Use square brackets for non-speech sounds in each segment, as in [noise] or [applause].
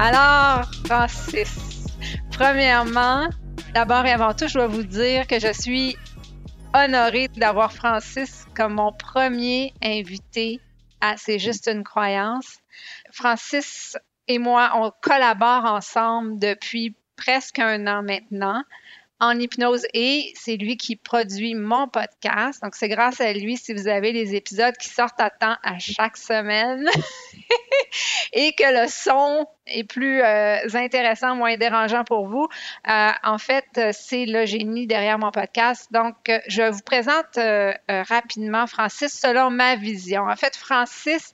Alors, Francis, premièrement, d'abord et avant tout, je dois vous dire que je suis honorée d'avoir Francis comme mon premier invité à C'est juste une croyance. Francis et moi, on collabore ensemble depuis presque un an maintenant en hypnose et c'est lui qui produit mon podcast. Donc, c'est grâce à lui si vous avez les épisodes qui sortent à temps à chaque semaine [laughs] [laughs] et que le son est plus euh, intéressant, moins dérangeant pour vous. Euh, en fait, c'est le génie derrière mon podcast. Donc, je vous présente euh, rapidement Francis selon ma vision. En fait, Francis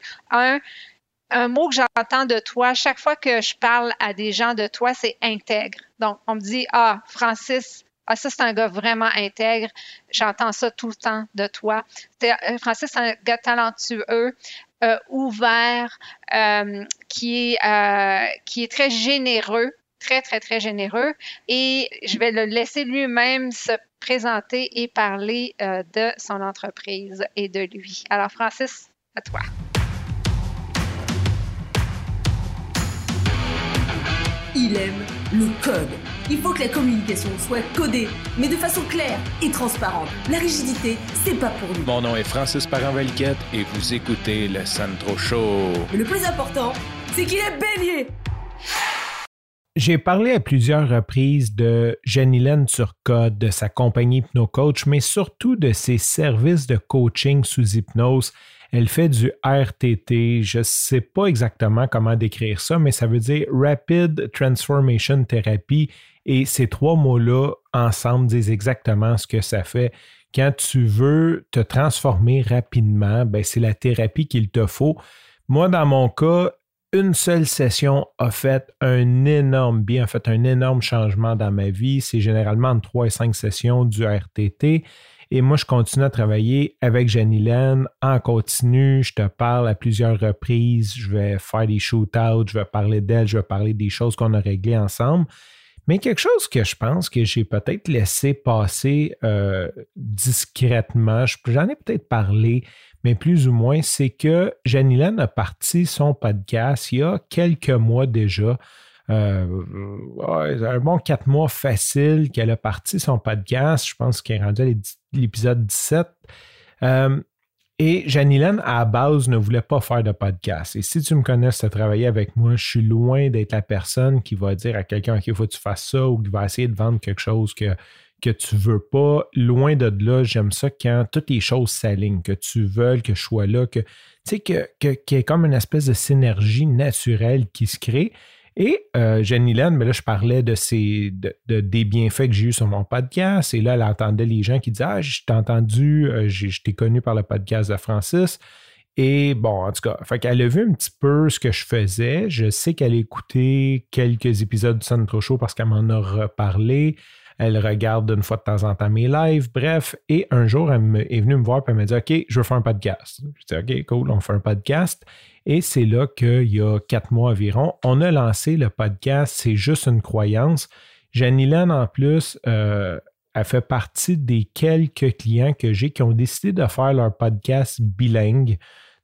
un mot que j'entends de toi chaque fois que je parle à des gens de toi, c'est intègre. Donc, on me dit, ah, Francis, ah, ça, c'est un gars vraiment intègre. J'entends ça tout le temps de toi. Euh, Francis, c'est un gars talentueux, euh, ouvert, euh, qui, est, qui est très généreux, très, très, très généreux. Et je vais le laisser lui-même se présenter et parler de son entreprise et de lui. Alors, Francis, à toi. Il aime le code. Il faut que la communication soit codée, mais de façon claire et transparente. La rigidité, c'est pas pour nous. Mon nom est Francis parent et vous écoutez le Sandro Show. Mais le plus important, c'est qu'il est bélier. J'ai parlé à plusieurs reprises de Janilène Turcotte, de sa compagnie HypnoCoach, mais surtout de ses services de coaching sous hypnose elle fait du RTT. Je ne sais pas exactement comment décrire ça, mais ça veut dire Rapid Transformation Therapy. Et ces trois mots-là ensemble disent exactement ce que ça fait. Quand tu veux te transformer rapidement, ben c'est la thérapie qu'il te faut. Moi, dans mon cas, une seule session a fait un énorme bien, a fait un énorme changement dans ma vie. C'est généralement entre trois et cinq sessions du RTT. Et moi, je continue à travailler avec Janilène en continu. Je te parle à plusieurs reprises. Je vais faire des shootouts, je vais parler d'elle, je vais parler des choses qu'on a réglées ensemble. Mais quelque chose que je pense que j'ai peut-être laissé passer euh, discrètement, j'en ai peut-être parlé, mais plus ou moins, c'est que Janilène a parti son podcast il y a quelques mois déjà. Euh, un bon quatre mois facile qu'elle a parti son podcast. Je pense qu'elle est rendue à l'épisode 17. Euh, et Janilène, à la base, ne voulait pas faire de podcast. Et si tu me connais, tu as travaillé avec moi, je suis loin d'être la personne qui va dire à quelqu'un qu'il faut que tu fasses ça ou qui va essayer de vendre quelque chose que, que tu veux pas. Loin de là, j'aime ça quand toutes les choses s'alignent, que tu veux que je sois là, que tu sais, qu'il que, y ait comme une espèce de synergie naturelle qui se crée. Et euh, Jenny mais ben là, je parlais de, ces, des bienfaits que j'ai eu sur mon podcast. Et là, elle entendait les gens qui disaient Ah, je t'ai entendu, euh, je t'ai connu par le podcast de Francis. Et bon, en tout cas, fait qu'elle a vu un petit peu ce que je faisais. Je sais qu'elle a écouté quelques épisodes du Centro Show parce qu'elle m'en a reparlé. Elle regarde une fois de temps en temps mes lives. Bref, et un jour, elle est venue me voir et elle m'a dit OK, je veux faire un podcast. Je dit OK, cool, on fait un podcast. Et c'est là qu'il y a quatre mois environ, on a lancé le podcast C'est juste une croyance. Janilène, en plus, euh, a fait partie des quelques clients que j'ai qui ont décidé de faire leur podcast bilingue.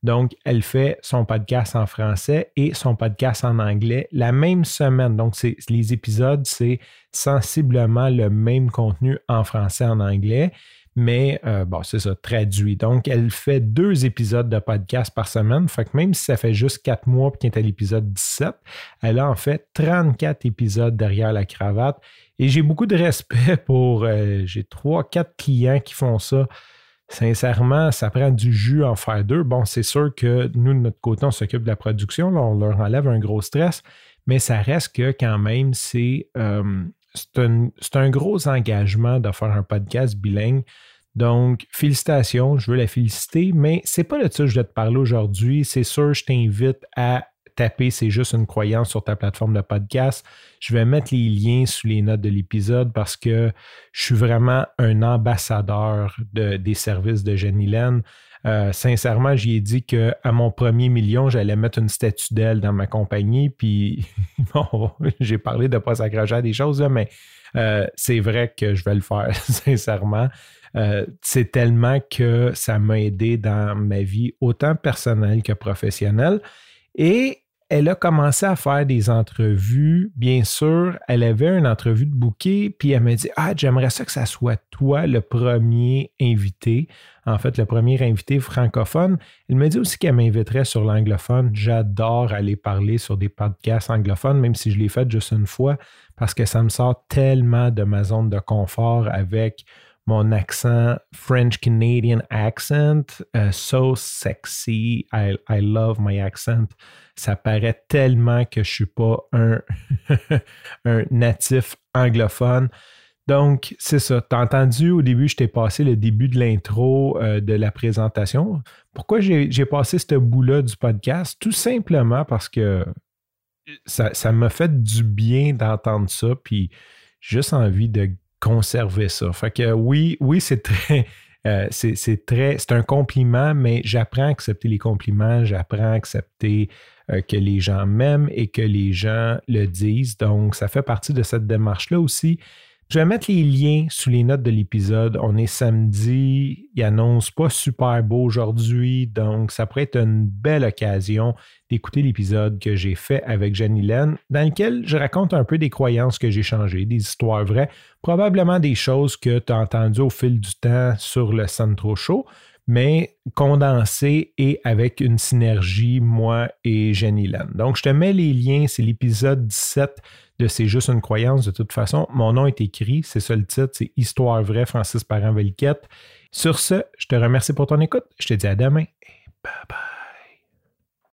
Donc, elle fait son podcast en français et son podcast en anglais la même semaine. Donc, les épisodes, c'est sensiblement le même contenu en français en anglais mais euh, bon, c'est ça, traduit. Donc, elle fait deux épisodes de podcast par semaine. Fait que même si ça fait juste quatre mois qu'elle est à l'épisode 17, elle a en fait 34 épisodes derrière la cravate. Et j'ai beaucoup de [laughs] respect pour. Euh, j'ai trois, quatre clients qui font ça. Sincèrement, ça prend du jus en faire deux. Bon, c'est sûr que nous, de notre côté, on s'occupe de la production. on leur enlève un gros stress, mais ça reste que quand même, c'est. Euh, c'est un, gros engagement de faire un podcast bilingue. Donc, félicitations, je veux la féliciter, mais c'est pas de ça que je vais te parler aujourd'hui. C'est sûr, je t'invite à taper C'est juste une croyance sur ta plateforme de podcast. Je vais mettre les liens sous les notes de l'épisode parce que je suis vraiment un ambassadeur des services de Jenny euh, sincèrement, j'y ai dit qu'à mon premier million, j'allais mettre une statue d'elle dans ma compagnie. Puis, [laughs] bon, j'ai parlé de ne pas s'accrocher à des choses, mais euh, c'est vrai que je vais le faire, [laughs] sincèrement. Euh, c'est tellement que ça m'a aidé dans ma vie, autant personnelle que professionnelle. Et elle a commencé à faire des entrevues. Bien sûr, elle avait une entrevue de bouquet, puis elle m'a dit Ah, j'aimerais ça que ça soit toi le premier invité. En fait, le premier invité francophone. Elle me dit aussi qu'elle m'inviterait sur l'anglophone. J'adore aller parler sur des podcasts anglophones, même si je l'ai fait juste une fois, parce que ça me sort tellement de ma zone de confort avec mon accent French Canadian accent, uh, so sexy. I, I, love my accent. Ça paraît tellement que je suis pas un, [laughs] un natif anglophone. Donc, c'est ça. T'as entendu au début, je t'ai passé le début de l'intro euh, de la présentation. Pourquoi j'ai passé ce bout-là du podcast? Tout simplement parce que ça, ça m'a fait du bien d'entendre ça, puis juste envie de conserver ça. Fait que oui, oui, c'est très. Euh, c'est très, c'est un compliment, mais j'apprends à accepter les compliments, j'apprends à accepter euh, que les gens m'aiment et que les gens le disent. Donc, ça fait partie de cette démarche-là aussi. Je vais mettre les liens sous les notes de l'épisode. On est samedi, il annonce pas super beau aujourd'hui, donc ça pourrait être une belle occasion d'écouter l'épisode que j'ai fait avec Jenny Len, dans lequel je raconte un peu des croyances que j'ai changées, des histoires vraies, probablement des choses que tu as entendues au fil du temps sur le Centro Show, mais condensées et avec une synergie, moi et Jenny Len. Donc, je te mets les liens, c'est l'épisode 17 de C'est juste une croyance. De toute façon, mon nom est écrit, c'est ça le titre, c'est Histoire vraie, Francis Parent-Velquette. Sur ce, je te remercie pour ton écoute. Je te dis à demain et bye bye.